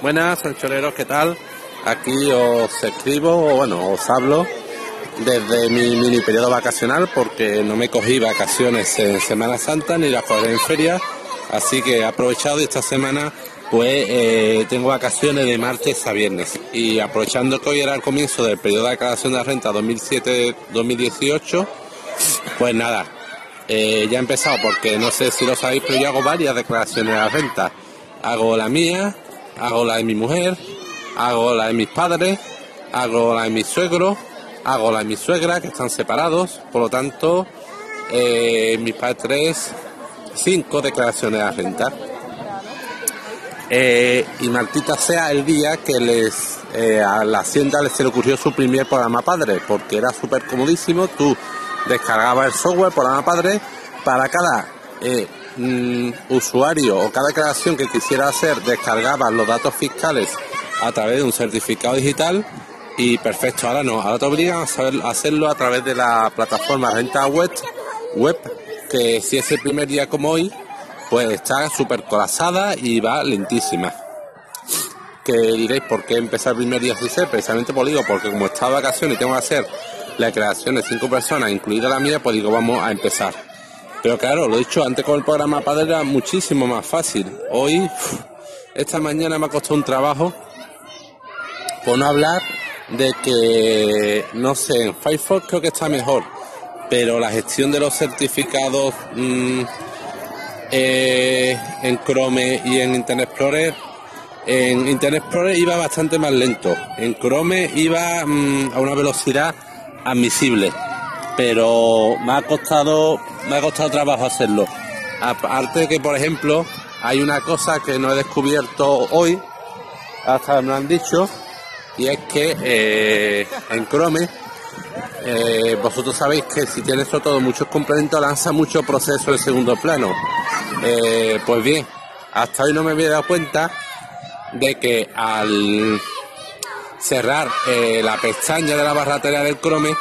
Buenas, ancholeros, ¿qué tal? Aquí os escribo, bueno, os hablo desde mi mini periodo vacacional porque no me cogí vacaciones en Semana Santa ni las cogeré en feria, así que he aprovechado esta semana pues eh, tengo vacaciones de martes a viernes y aprovechando que hoy era el comienzo del periodo de declaración de la renta 2007-2018, pues nada, eh, ya he empezado porque no sé si lo sabéis, pero yo hago varias declaraciones de la renta. Hago la mía, hago la de mi mujer, hago la de mis padres, hago la de mi suegro, hago la de mi suegra, que están separados, por lo tanto, eh, mis padres cinco declaraciones de la renta. Eh, y maldita sea el día que les eh, a la hacienda les se le ocurrió suprimir el programa padre, porque era súper comodísimo, tú descargabas el software programa padre para cada mm, usuario o cada declaración que quisiera hacer, descargabas los datos fiscales a través de un certificado digital y perfecto, ahora no, ahora te obligan a, saber, hacerlo a través de la plataforma renta web, web que si es el primer día como hoy, pues está súper colapsada y va lentísima. Que diréis, ¿por qué empezar el primer día así ser? Precisamente por digo, porque como está de vacaciones y tengo que hacer la creación de cinco personas, incluida la mía, pues digo, vamos a empezar. Pero claro, lo he dicho antes con el programa Padre era muchísimo más fácil. Hoy, esta mañana me ha costado un trabajo por no hablar de que, no sé, en Firefox creo que está mejor, pero la gestión de los certificados mmm, eh, en Chrome y en Internet Explorer, en Internet Explorer iba bastante más lento, en Chrome iba mmm, a una velocidad admisible, pero me ha costado, me ha costado trabajo hacerlo. Aparte de que, por ejemplo, hay una cosa que no he descubierto hoy, hasta me lo han dicho, y es que eh, en Chrome eh, vosotros sabéis que si tiene eso todo muchos complementos lanza mucho proceso en segundo plano. Eh, pues bien, hasta hoy no me había dado cuenta de que al cerrar eh, la pestaña de la barratería del Chrome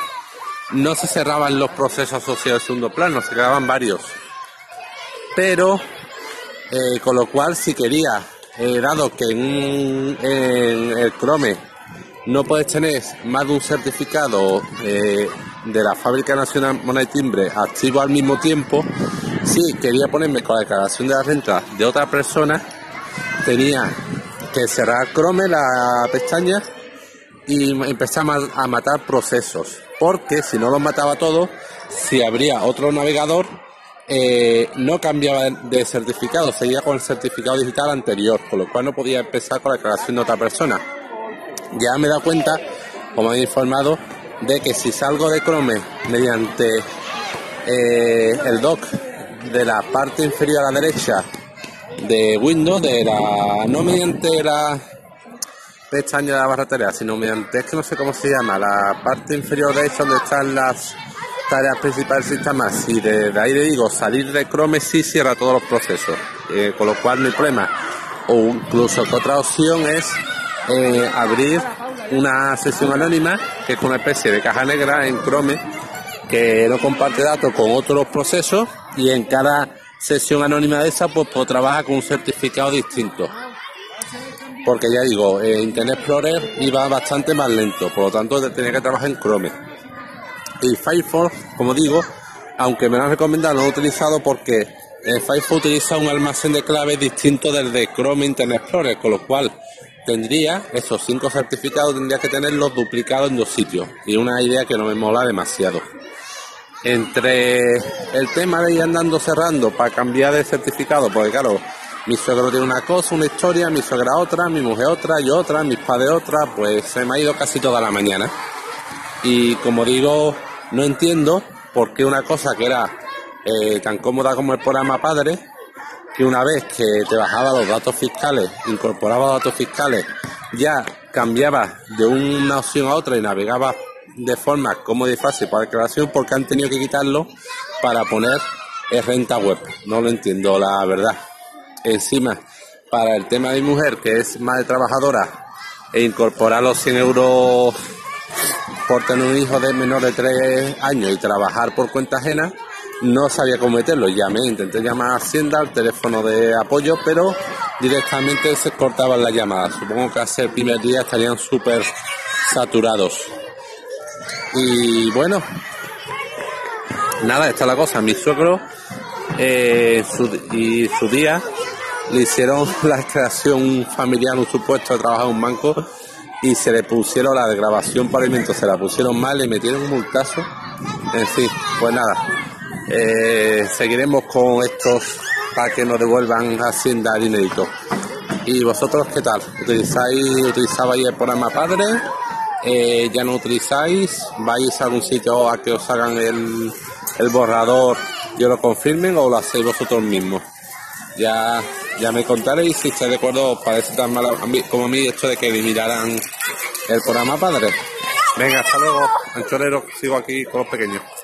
no se cerraban los procesos asociados al segundo plano, se quedaban varios. Pero, eh, con lo cual, si quería, dado que en, en el Chrome no puedes tener más de un certificado eh, de la Fábrica Nacional Moneda y Timbre activo al mismo tiempo, si quería ponerme con la declaración de la renta de otra persona, tenía que cerrar Chrome la pestaña y empezar a matar procesos, porque si no los mataba todos, si habría otro navegador, eh, no cambiaba de certificado, seguía con el certificado digital anterior, con lo cual no podía empezar con la declaración de otra persona. Ya me he dado cuenta, como he informado, de que si salgo de Chrome mediante eh, el dock de la parte inferior a la derecha de Windows, de la no mediante la pestaña de la barra tarea, sino mediante, es que no sé cómo se llama, la parte inferior de esa donde están las tareas principales del sistema, si de, ahí le digo salir de Chrome sí cierra todos los procesos, eh, con lo cual no hay problema. O incluso otra opción es eh, abrir una sesión anónima, que es una especie de caja negra en Chrome, que no comparte datos con otros procesos y en cada sesión anónima de esa, pues, pues trabaja con un certificado distinto. Porque ya digo, eh, Internet Explorer iba bastante más lento, por lo tanto tenía que trabajar en Chrome. Y Firefox, como digo, aunque me lo han recomendado, no lo he utilizado porque eh, Firefox utiliza un almacén de claves distinto del de Chrome Internet Explorer, con lo cual tendría esos cinco certificados, tendría que tenerlos duplicados en dos sitios. Y una idea que no me mola demasiado. Entre el tema de ir andando cerrando para cambiar de certificado, porque claro, mi suegro tiene una cosa, una historia, mi suegra otra, mi mujer otra, yo otra, mis padres otra, pues se me ha ido casi toda la mañana. Y como digo, no entiendo por qué una cosa que era eh, tan cómoda como el programa Padre, que una vez que te bajaba los datos fiscales, incorporaba datos fiscales, ya cambiaba de una opción a otra y navegaba de forma cómoda y fácil para declaración porque han tenido que quitarlo para poner renta web. No lo entiendo, la verdad. Encima, para el tema de mi mujer, que es madre trabajadora, e incorporar los 100 euros por tener un hijo de menor de 3 años y trabajar por cuenta ajena, no sabía cómo meterlo. Llamé, intenté llamar a Hacienda al teléfono de apoyo, pero directamente se cortaban las llamadas. Supongo que hace el primer día estarían súper saturados. Y bueno, nada, está la cosa. Mi suegro eh, y su día le hicieron la creación familiar, un supuesto de trabajar en un banco y se le pusieron la grabación por alimento, se la pusieron mal, le metieron un multazo. En fin, pues nada, eh, seguiremos con estos para que nos devuelvan Hacienda dinerito. ¿Y vosotros qué tal? ¿Utilizáis, utilizabais el programa Padre? Eh, ¿Ya no utilizáis? ¿Vais a algún sitio a que os hagan el, el borrador y os lo confirmen o lo hacéis vosotros mismos? Ya, ya me contaréis si estáis de acuerdo, os parece tan malo como a mí esto de que eliminaran el programa Padre. Venga, hasta luego, anchorero, sigo aquí con los pequeños.